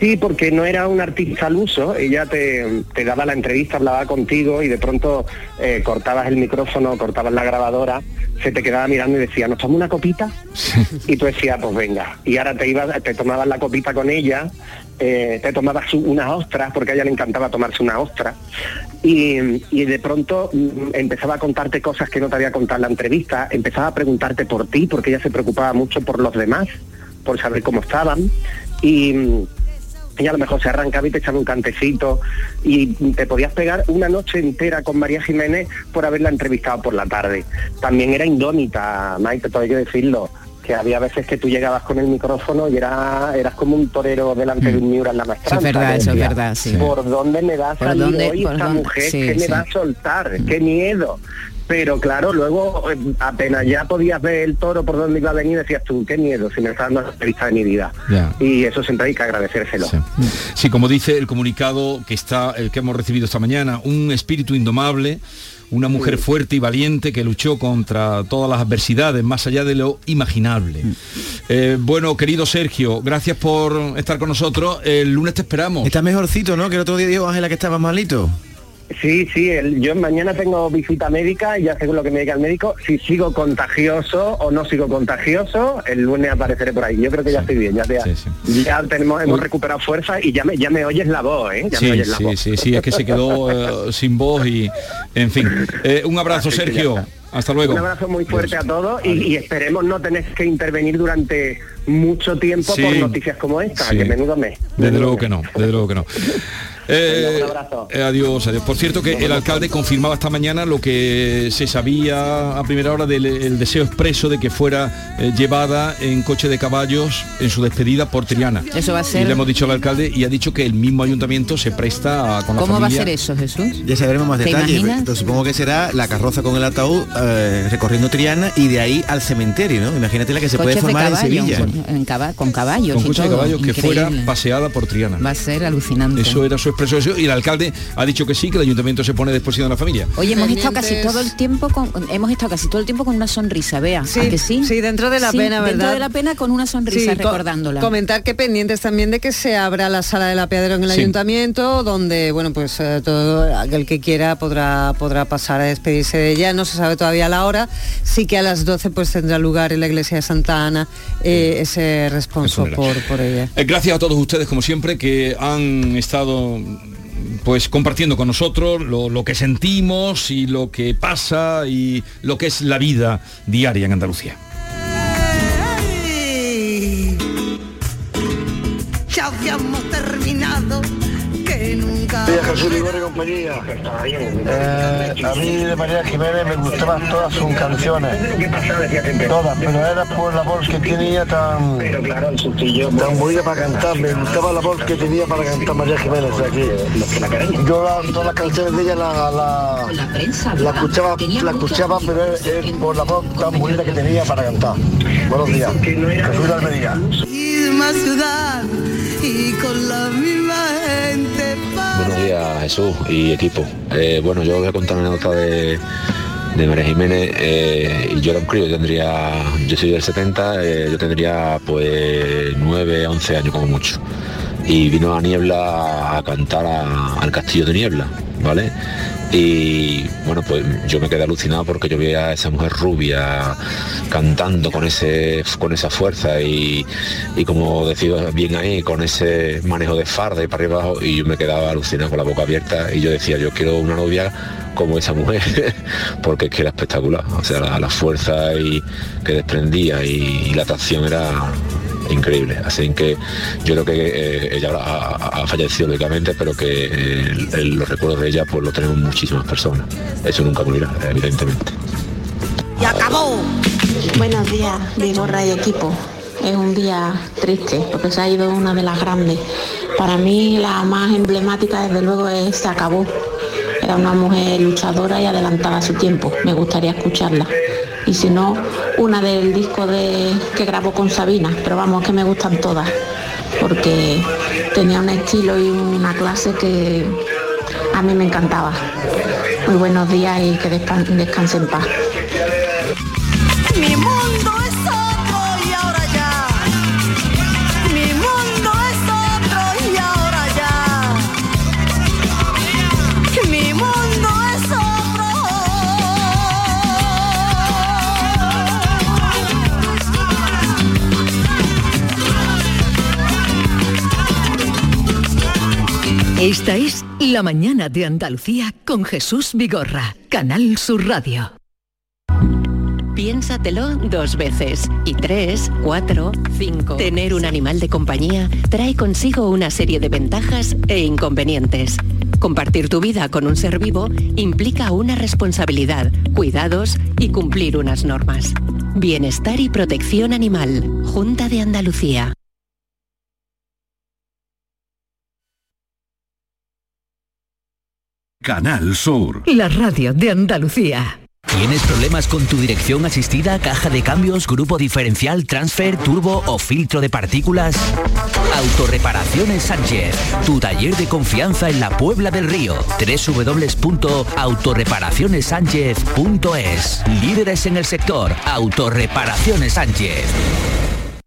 Sí, porque no era un artista al uso, ella te, te daba la entrevista, hablaba contigo y de pronto eh, cortabas el micrófono, cortabas la grabadora, se te quedaba mirando y decía, ¿nos tomamos una copita? Y tú decías, pues venga. Y ahora te ibas, te tomabas la copita con ella, eh, te tomabas unas ostras, porque a ella le encantaba tomarse una ostra, y, y de pronto mm, empezaba a contarte cosas que no te había contado en la entrevista, empezaba a preguntarte por ti, porque ella se preocupaba mucho por los demás, por saber cómo estaban, y y a lo mejor se arrancaba y te echaba un cantecito y te podías pegar una noche entera con María Jiménez por haberla entrevistado por la tarde. También era indómita, Maite, todo hay que decirlo, que había veces que tú llegabas con el micrófono y era, eras como un torero delante de un Miura en la maestranza. Eso es verdad, eso es verdad, sí. ¿Por dónde me va a ¿Por salir dónde- hoy esta dónde? mujer? Sí, ¿Qué me va a soltar? ¡Qué miedo! Pero claro, luego eh, apenas ya podías ver el toro por donde iba a venir, decías tú, qué miedo, si me está dando la entrevista de mi vida. Ya. Y eso siempre hay que agradecérselo. Sí, como dice el comunicado que está, el que hemos recibido esta mañana, un espíritu indomable, una mujer fuerte y valiente que luchó contra todas las adversidades, más allá de lo imaginable. Eh, bueno, querido Sergio, gracias por estar con nosotros. El lunes te esperamos. Está mejorcito, ¿no? Que el otro día dijo Ángela que estaba malito. Sí, sí, el- yo mañana tengo visita médica y ya según lo que me diga el médico, si sigo contagioso o no sigo contagioso, el lunes apareceré por ahí. Yo creo que ya estoy bien, ya, te- ya tenemos, hemos recuperado fuerza y ya me, ya me oyes la voz, ¿eh? Ya me Sí, oyes la sí, voz. sí, sí, es que se quedó eh, sin voz y, en fin. Eh, un abrazo, Así Sergio. Hasta luego. Un abrazo muy fuerte a todos y, y esperemos no tener que intervenir durante mucho tiempo por noticias como esta, que menudo mes. Desde luego que no, desde luego que no. Eh, un abrazo. eh, adiós, adiós. Por cierto que el alcalde confirmaba esta mañana lo que se sabía a primera hora del el deseo expreso de que fuera eh, llevada en coche de caballos en su despedida por Triana. Eso va a ser- Y le hemos dicho al alcalde y ha dicho que el mismo ayuntamiento se presta a, con la ¿Cómo va a familia. ser eso, Jesús? Ya sabremos más ¿Te detalles, pero supongo que será la carroza con el ataúd eh, recorriendo Triana y de ahí al cementerio, ¿no? Imagínate la que se puede Coches formar en Sevilla. con- en caba- con caballos. Con coche de caballos que fuera paseada por Triana. Va a ser alucinante. Eso era su y el alcalde ha dicho que sí, que el ayuntamiento se pone a disposición de la familia. Oye, hemos estado casi todo el tiempo con hemos estado casi todo el tiempo con una sonrisa, vea, Sí, ¿a que sí? sí, dentro de la Sí, pena, Dentro ¿verdad? de la pena con una sonrisa Sí, co- recordándola. Comentar que pendientes también de que se abra la sala del apeadero en el Sí. ayuntamiento, donde bueno pues eh, todo aquel que quiera podrá podrá pasar a despedirse de ella. No se sabe todavía la hora. Sí que a las 12 pues tendrá lugar en la iglesia de Santa Ana eh, ese responso por, por ella. Eh, Gracias a todos ustedes, como siempre, que han estado pues compartiendo con nosotros lo, que sentimos y lo que pasa y lo que es la vida diaria en Andalucía. Ya habíamos terminado, Jesús y compañía. Eh, a mí de María Jiménez me gustaban todas sus canciones. Todas, pero era por la voz que tenía tan, tan bonita para cantar. Me gustaba la voz que tenía para cantar María Jiménez aquí. Yo la- todas las canciones de ella la, la, la escuchaba, la escuchaba, pero es, por la voz tan bonita que tenía para cantar. Buenos días. Jesús de Almería. Y con la misma gente. Buenos días Jesús y equipo. Eh, bueno, yo voy a contar una nota de, de María Jiménez eh, y yo era un crío, yo tendría, yo soy del 70, eh, yo tendría pues 9, 11 años como mucho. Y vino a Niebla a cantar al Castillo de Niebla, ¿vale? Y bueno, pues yo me quedé alucinado porque yo veía a esa mujer rubia cantando con ese con esa fuerza y, y como decía bien ahí, con ese manejo de farda y para arriba abajo, y yo me quedaba alucinado con la boca abierta y yo decía, yo quiero una novia como esa mujer, porque es que era espectacular. O sea, la, la fuerza y, que desprendía y, y la atracción era increíble. Así que yo creo que eh, ella ha, fallecido lógicamente, pero que eh, el- el- los recuerdos de ella pues lo tenemos muchísimas personas. Eso nunca morirá, evidentemente. ¡Y acabó! Buenos días, Vigorra y equipo. Es un día triste porque se ha ido una de las grandes. Para mí la más emblemática desde luego es Se acabó. Era una mujer luchadora y adelantada a su tiempo. Me gustaría escucharla. Y si no, una del disco de, que grabó con Sabina. Pero vamos, que me gustan todas. Porque tenía un estilo y una clase que a mí me encantaba. Muy buenos días y que descanse en paz. Esta es La mañana de Andalucía con Jesús Vigorra, Canal Sur Radio. Piénsatelo dos veces. Y tres, cuatro, cinco. Tener un animal de compañía trae consigo una serie de ventajas e inconvenientes. Compartir tu vida con un ser vivo implica una responsabilidad, cuidados y cumplir unas normas. Bienestar y protección animal. Junta de Andalucía. Canal Sur. La radio de Andalucía. ¿Tienes problemas con tu dirección asistida, caja de cambios, grupo diferencial, transfer, turbo o filtro de partículas? Autorreparaciones Sánchez, tu taller de confianza en la Puebla del Río. www.autorreparacionessánchez.es Líderes en el sector, Autorreparaciones Sánchez.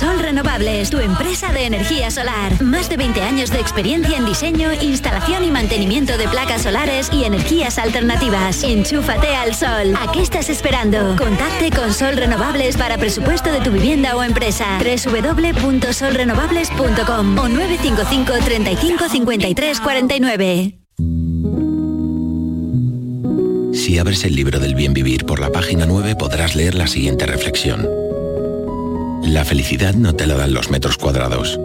Sol Renovables, tu empresa de energía solar. Más de 20 años de experiencia en diseño, instalación y mantenimiento de placas solares y energías alternativas. Enchúfate al sol. ¿A qué estás esperando? Contacte con Sol Renovables para presupuesto de tu vivienda o empresa. www.solrenovables.com o 955 35 53 49. Si abres el libro del bien vivir por la página 9 podrás leer la siguiente reflexión. La felicidad no te la dan los metros cuadrados.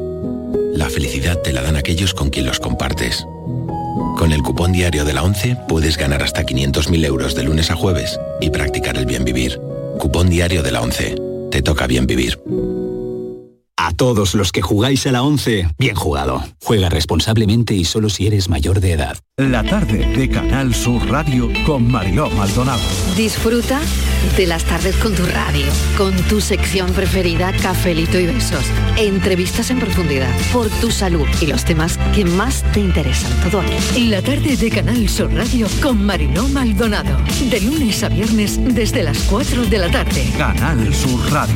La felicidad te la dan aquellos con quien los compartes. Con el cupón diario de la 11 puedes ganar hasta 500.000 euros de lunes a jueves y practicar el bien vivir. Cupón diario de la 11. Te toca bien vivir. A todos los que jugáis a la 11, bien jugado. Juega responsablemente y solo si eres mayor de edad. La tarde de Canal Sur Radio con Mariló Maldonado. Disfruta de las tardes con tu radio, con tu sección preferida, Cafelito y Besos. Entrevistas en profundidad, por tu salud y los temas que más te interesan. Todo aquí. La tarde de Canal Sur Radio con Mariló Maldonado. De lunes a viernes desde las 4 de la tarde. Canal Sur Radio,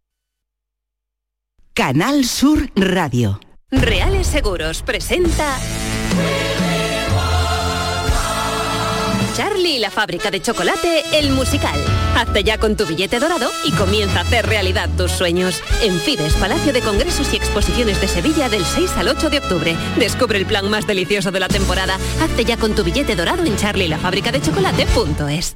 Canal Sur Radio. Reales Seguros presenta Charlie y la fábrica de chocolate, el musical. Hazte ya con tu billete dorado y comienza a hacer realidad tus sueños. En Fides, Palacio de Congresos y Exposiciones de Sevilla del 6 al 8 de octubre. Descubre el plan más delicioso de la temporada. Hazte ya con tu billete dorado en charlielafabricadechocolate.es.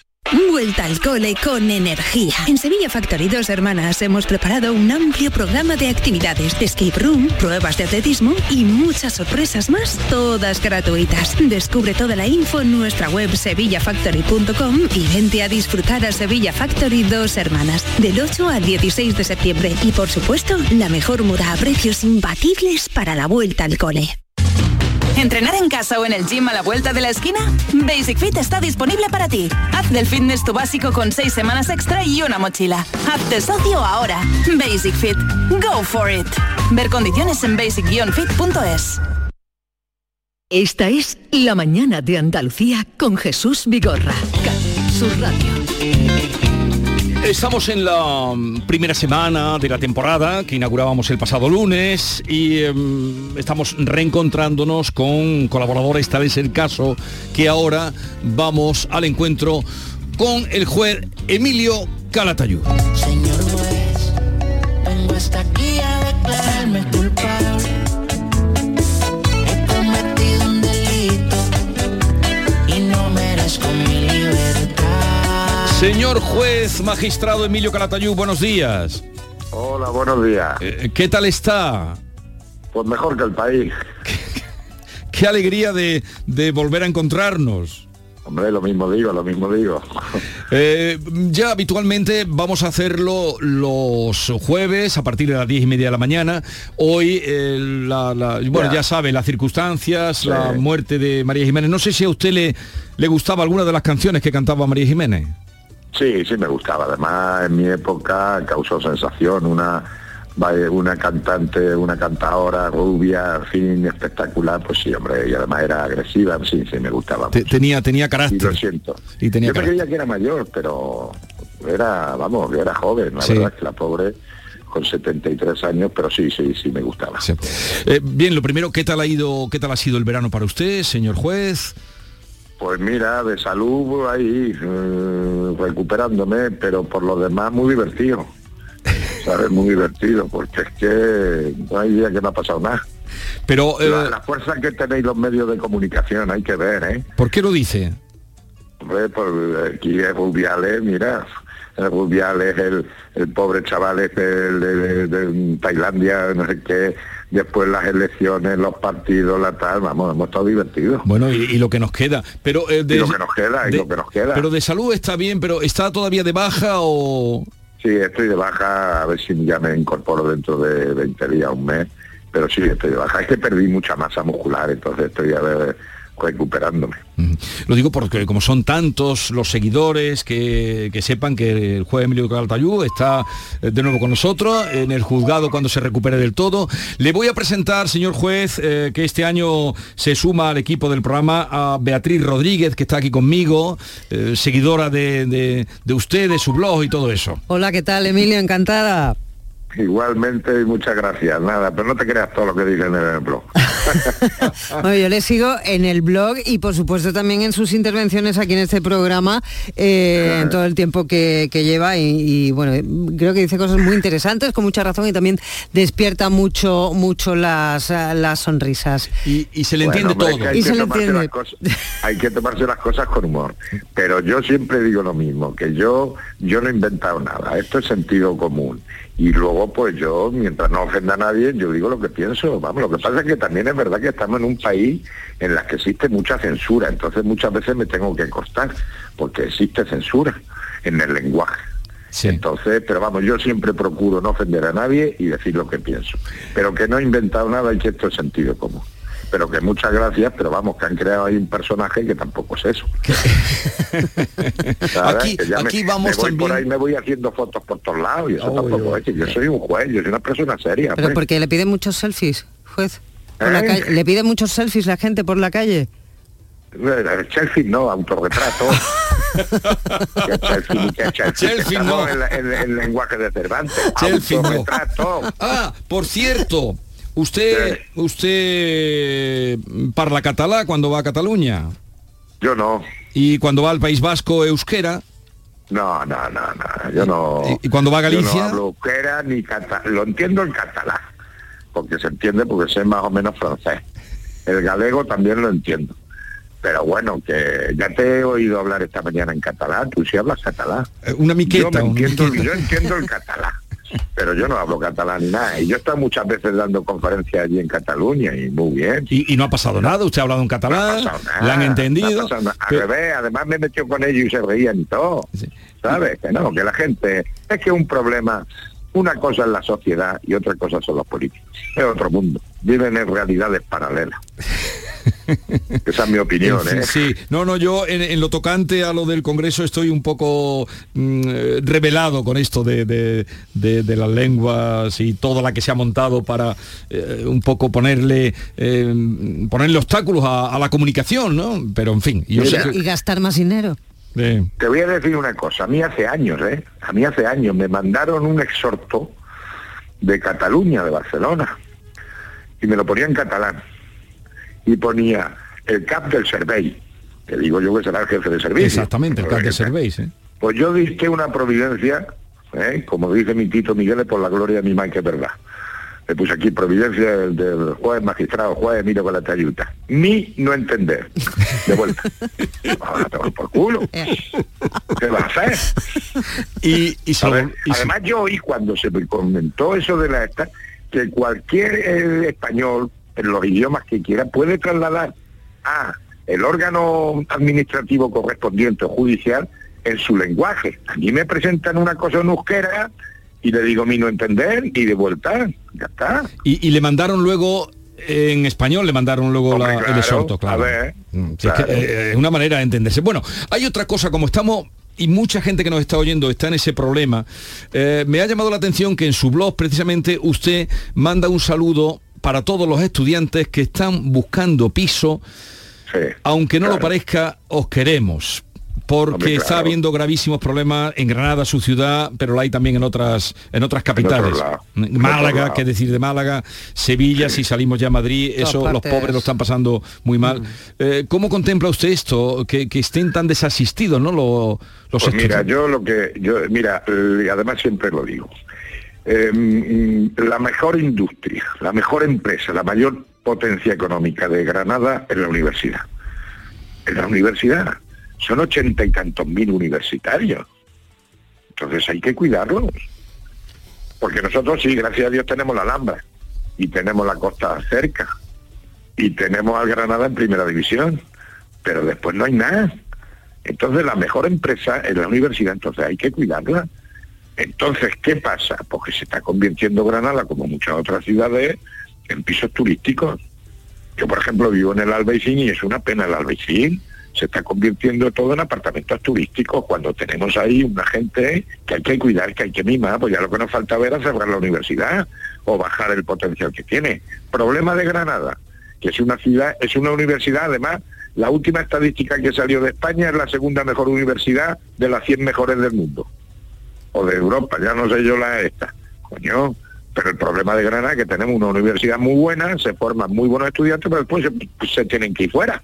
Vuelta al cole con energía. En Sevilla Factory Dos Hermanas hemos preparado un amplio programa de actividades, escape room, pruebas de atletismo y muchas sorpresas más, todas gratuitas. Descubre toda la info en nuestra web sevillafactory.com y vente a disfrutar a Sevilla Factory Dos Hermanas del 8 al 16 de septiembre. Y por supuesto, la mejor moda a precios imbatibles para la vuelta al cole. ¿Entrenar en casa o en el gym a la vuelta de la esquina? Basic Fit está disponible para ti. Haz del fitness tu básico con seis semanas extra y una mochila. Hazte socio ahora. Basic Fit. Go for it. Ver condiciones en basic-fit.es. Esta es La Mañana de Andalucía con Jesús Vigorra. Sur Radio. Estamos en la mm, primera semana de la temporada que inaugurábamos el pasado lunes y em, estamos reencontrándonos con colaboradores, tal es el caso que ahora vamos al encuentro con el juez Emilio Calatayud. Señor juez magistrado Emilio Calatayud, buenos días. Hola, buenos días. Eh, ¿Qué tal está? Pues mejor que el país. Qué alegría de, de volver a encontrarnos. Hombre, lo mismo digo, lo mismo digo. Eh, ya habitualmente vamos a hacerlo los jueves a partir de las diez y media de la mañana. Hoy, eh, la, la- bueno, Ya. ya sabe, las circunstancias, Sí. la muerte de María Jiménez. No sé si a usted le, le gustaba alguna de las canciones que cantaba María Jiménez. Sí, sí me gustaba. Además, en mi época causó sensación una una cantante, una cantadora rubia, en fin, espectacular. Pues sí, hombre, y además era agresiva. Sí, sí, me gustaba. Te- tenía, tenía Y carácter. lo siento. Y tenía Yo me carácter. creía que era mayor, pero era, vamos, que era joven. La Sí. verdad es que la pobre con 73 años, pero sí, sí, sí me gustaba. Eh, bien, lo primero, ¿qué tal ha ido, qué tal ha sido el verano para usted, señor juez? Pues mira, de salud ahí, eh, recuperándome, pero por lo demás muy divertido. ¿Sabes? Muy divertido, porque es que no hay día que no ha pasado nada. Pero, la, eh, la fuerza que tenéis los medios de comunicación, hay que ver, ¿eh? ¿por qué lo dice? Hombre, por aquí es Rubiales, mira, el Rubiales, el, el pobre chaval este de, de- de Tailandia, no sé qué, después las elecciones, los partidos, la tal, vamos, hemos estado divertidos. Bueno, y, y lo que nos queda. Pero eh, de, Y lo que nos queda, y de- lo que nos queda. Pero de salud está bien, pero ¿está todavía de baja o...? Sí, estoy de baja, a ver si ya me incorporo dentro de 20 días, un mes, pero sí, estoy de baja. Es que perdí mucha masa muscular, entonces estoy a ver recuperándome. Lo digo porque como son tantos los seguidores que, que sepan que el juez Emilio Calatayud está eh, de nuevo con nosotros en el juzgado cuando se recupere del todo. Le voy a presentar, señor juez, eh, que este año se suma al equipo del programa a Beatriz Rodríguez, que está aquí conmigo, eh, seguidora de, de- de usted, de su blog y todo eso. Hola, ¿qué tal, Emilio? Encantada. Igualmente, y muchas gracias. Nada, pero no te creas todo lo que dicen en el blog. Bueno, yo le sigo en el blog y por supuesto también en sus intervenciones aquí en este programa, eh, en todo el tiempo que, que lleva y, y, bueno, creo que dice cosas muy interesantes con mucha razón y también despierta mucho, mucho las, las sonrisas. Y, se Bueno, hombre, es que hay, que tomarse las cosas, hay que tomarse las cosas con humor. Pero yo siempre digo lo mismo, que yo, yo no he inventado nada. Esto es sentido común. Y luego, pues yo, mientras no ofenda a nadie, yo digo lo que pienso. Vamos, lo que pasa es que también es verdad que estamos en un país en la que existe mucha censura. Entonces muchas veces me tengo que costar, porque existe censura en el lenguaje. Entonces, pero vamos, yo siempre procuro no ofender a nadie y decir lo que pienso. Pero que no he inventado nada y que esto es sentido común. Pero que muchas gracias, pero vamos, que han creado ahí un personaje que tampoco es eso. Aquí- Que ya me- aquí vamos me voy por ahí me voy haciendo fotos por todos lados y eso tampoco es que yo soy un juez, yo soy una persona seria. Pero pues. porque le piden muchos selfies, juez. Por la ¿Eh? calle. ¿Le piden muchos selfies la gente por la calle? Selfie no, autorretrato. selfie, selfie. Selfie no. el lenguaje de Cervantes. Selfie no. autorretrato. Ah, por cierto, usted usted parla catalá cuando va a Cataluña. Yo no. Y cuando va al País Vasco, euskera. No, no, no, no. Yo no. ¿Y- cuando va a yo Galicia? no hablo euskera ni catalán. Lo entiendo en catalán. Porque se entiende porque sé más o menos francés. El galego también lo entiendo. Pero bueno, que ya te he oído hablar esta mañana en catalán. Tú sí hablas catalán. Eh, Una miqueta. Yo, me entiendo, miqueta. yo entiendo el catalán, pero yo no hablo catalán ni nada. Y yo he estado muchas veces dando conferencias allí en Cataluña y muy bien. Y, y no ha pasado nada, usted ha hablado en catalán, Nada, la han no ha entendido. Al revés, además me metió con ellos y se reían y todo. ¿Sabes? Que no, que la gente... Es que un problema... Una cosa es la sociedad y otra cosa son los políticos. Es otro mundo. Viven en realidades paralelas. Esa es mi opinión, ¿eh? Sí, no, no, yo en, en lo tocante a lo del Congreso estoy un poco mm, eh, revelado con esto de, de- de- de las lenguas y toda la que se ha montado para eh, un poco ponerle eh, ponerle obstáculos a, a la comunicación, ¿no? Pero en fin, yo sé Mira, que- Y gastar más dinero. Te voy a decir una cosa, a mí hace años, ¿eh? A mí hace años me mandaron un exhorto de Cataluña, de Barcelona, y me lo ponía en catalán. Y ponía el cap del servei, que digo yo que será el jefe de servicio. exactamente, el cap de servéis, ¿eh? Pues yo diste una providencia, ¿eh? como dice mi Tito Miguel, por la gloria de mi madre, que es verdad. Le puse aquí providencia del, del juez magistrado, juez Emilio con la tayuta. Ni no entender. De vuelta. Ahora te por culo. ¿Qué vas a hacer? Y, y A ver, además yo oí cuando se me comentó eso de la esta, que cualquier eh, español, en los idiomas que quiera, puede trasladar a el órgano administrativo correspondiente o judicial en su lenguaje. A mí me presentan una cosa en euskera y le digo mi no entender y de vuelta, ya está. y, y le mandaron luego en español le mandaron luego la- claro, el exhorto, claro. a ver, Mm, es que, eh, es una manera de entenderse. Bueno, hay otra cosa, como estamos y mucha gente que nos está oyendo está en ese problema, eh, me ha llamado la atención que en su blog precisamente usted manda un saludo para todos los estudiantes que están buscando piso, aunque no lo parezca, os queremos. Porque Hombre, está habiendo gravísimos problemas en Granada, su ciudad, pero la hay también en otras en otras capitales. En Málaga, qué decir de Málaga, Sevilla, si salimos ya a Madrid, Todas eso los pobres lo están pasando muy mal. Eh, ¿Cómo contempla usted esto? Que, que estén tan desasistidos, ¿no? Lo- los Pues mira, yo lo que, yo, mira, además siempre lo digo, mm, la mejor industria, la mejor empresa, la mayor potencia económica de Granada es la universidad. Es la universidad. Son ochenta y tantos mil universitarios. Entonces hay que cuidarlos. Porque nosotros sí, gracias a Dios tenemos la Alhambra y tenemos la costa cerca y tenemos al Granada en primera división, pero después no hay nada. Entonces la mejor empresa es la universidad, entonces hay que cuidarla. Entonces, ¿qué pasa? Porque se está convirtiendo Granada, como muchas otras ciudades, en pisos turísticos. Yo, por ejemplo, vivo en el Albaicín y es una pena el Albaicín. Se está convirtiendo todo en apartamentos turísticos cuando tenemos ahí una gente que hay que cuidar, que hay que mimar, pues ya lo que nos falta ver es cerrar la universidad o bajar el potencial que tiene. Problema de Granada, que es una ciudad, es una universidad, además, la última estadística que salió de España es la segunda mejor universidad de las 100 mejores del mundo. O de Europa, ya no sé yo la esta. Coño, pero el problema de Granada es que tenemos una universidad muy buena, se forman muy buenos estudiantes, pero después se, se tienen que ir fuera.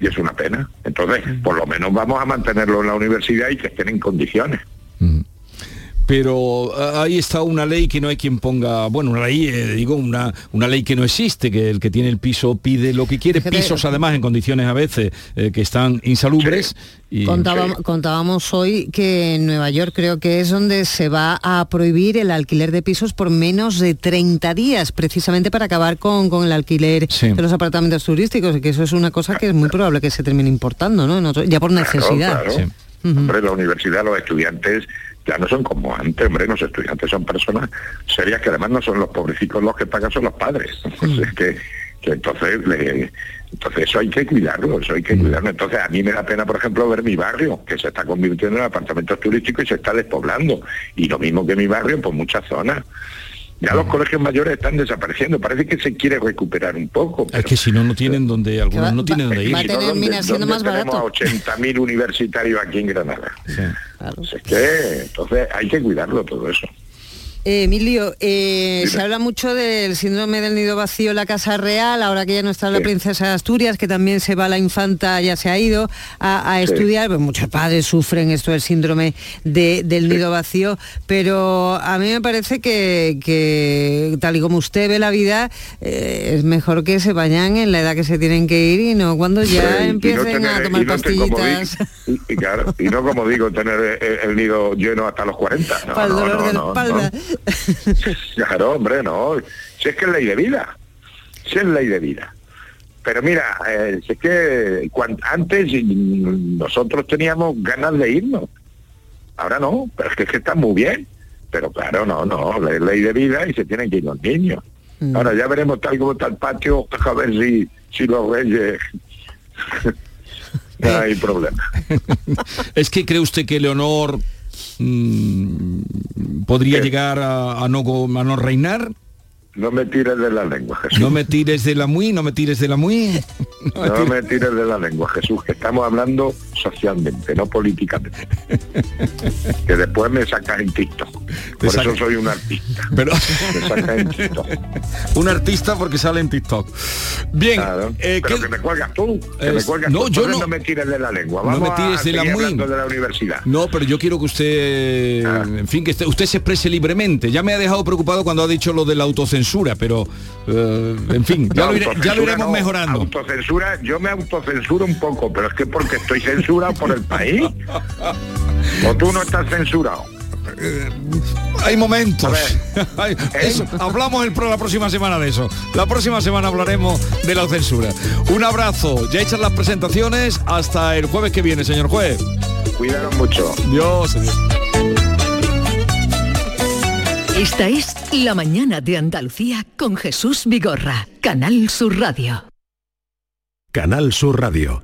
Y es una pena. Entonces, por lo menos vamos a mantenerlo en la universidad y que estén en condiciones. Pero ah, ahí está una ley que no hay quien ponga, bueno, una ley, eh, digo, una, una ley que no existe, que el que tiene el piso pide lo que quiere, pisos además en condiciones a veces eh, que están insalubres. Y, Contábamos hoy que en Nueva York creo que es donde se va a prohibir el alquiler de pisos por menos de 30 días, precisamente para acabar con, con el alquiler Sí. de los apartamentos turísticos, y que eso es una cosa que es muy probable que se termine importando, ¿no? En otro- ya por necesidad. Claro, claro. Hombre, la universidad, los estudiantes ya no son como antes, hombre, los estudiantes son personas serias que además no son los pobrecitos los que pagan, son los padres. Entonces, que, que entonces, le- entonces eso hay que cuidarlo, eso hay que cuidarlo. Entonces a mí me da pena, por ejemplo, ver mi barrio, que se está convirtiendo en apartamentos turísticos y se está despoblando. Y lo mismo que mi barrio, por muchas zonas. Ya los colegios mayores están desapareciendo, parece que se quiere recuperar un poco. Es que si no, no tienen donde, algunos no tienen donde ir. va a tener mina siendo más tenemos barato. a 80.000 universitarios aquí en Granada. Es que, entonces hay que cuidarlo todo eso. Eh, Emilio, eh, se habla mucho del síndrome del nido vacío en la Casa Real, ahora que ya no está la princesa de Asturias, que también se va la infanta, ya se ha ido a, a Sí. estudiar, pues muchos padres sufren esto del síndrome de- del nido vacío, pero a mí me parece que, que, tal y como usted ve la vida, eh, es mejor que se vayan en la edad que se tienen que ir y no cuando ya no empiecen a tomar y no te- como pastillitas. y, y claro, y no como digo, tener el, el nido lleno hasta los 40. No, Para el dolor no, de la espalda. Claro, hombre, no. Si es que es ley de vida. Si es ley de vida. Pero mira, eh, si es que cuan- antes mm, nosotros teníamos ganas de irnos. Ahora no, pero es que, es que está muy bien. Pero claro, no, no, es ley de vida y se tienen que ir los niños. Ahora ya veremos tal como está el patio, a ver si, si los reyes... no hay problema. ¿Es que cree usted que Leonor mm, podría llegar a, a no, a no reinar? No me tires de la lengua, Jesús. No me tires de la muy, no me tires de la muy. No me tires de la lengua, Jesús, que estamos hablando socialmente, no políticamente. que después me sacas en TikTok. Por eso soy un artista. Pero... Me sacas en TikTok. Un artista porque sale en TikTok. Bien, eh, Pero ¿qué- que me cuelgas tú. Que Es- me cuelgas no, tú. yo no- no me tires de la lengua. No me tires a de la muy. de la universidad. No, pero yo quiero que usted, en fin, que usted se exprese libremente. Ya me ha dejado preocupado cuando ha dicho lo de la autocensura, pero, eh, en fin, ya, No, lo, ire- ya lo iremos no. mejorando. Autocensura, yo me autocensuro un poco, pero es que porque estoy censurado por el país. O tú no estás censurado. Hay momentos. Eso, hablamos el, pro- la próxima semana de eso. La próxima semana hablaremos de la censura. Un abrazo. Ya hechas las presentaciones. Hasta el jueves que viene, señor juez. Cuídanos mucho. Dios, adiós. Esta es La mañana de Andalucía con Jesús Vigorra, Canal Sur Radio. Canal Sur Radio.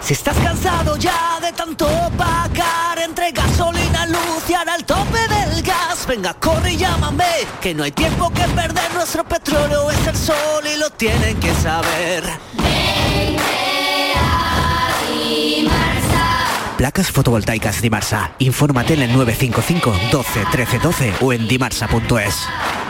Si estás cansado ya de tanto pagar entre gasolina, luz y ahora el tope del gas, venga, corre y llámame, que no hay tiempo que perder, nuestro petróleo es el sol y lo tienen que saber. Placas fotovoltaicas Dimarsa. Infórmate en el 955 12 13 12 o en dimarsa.es.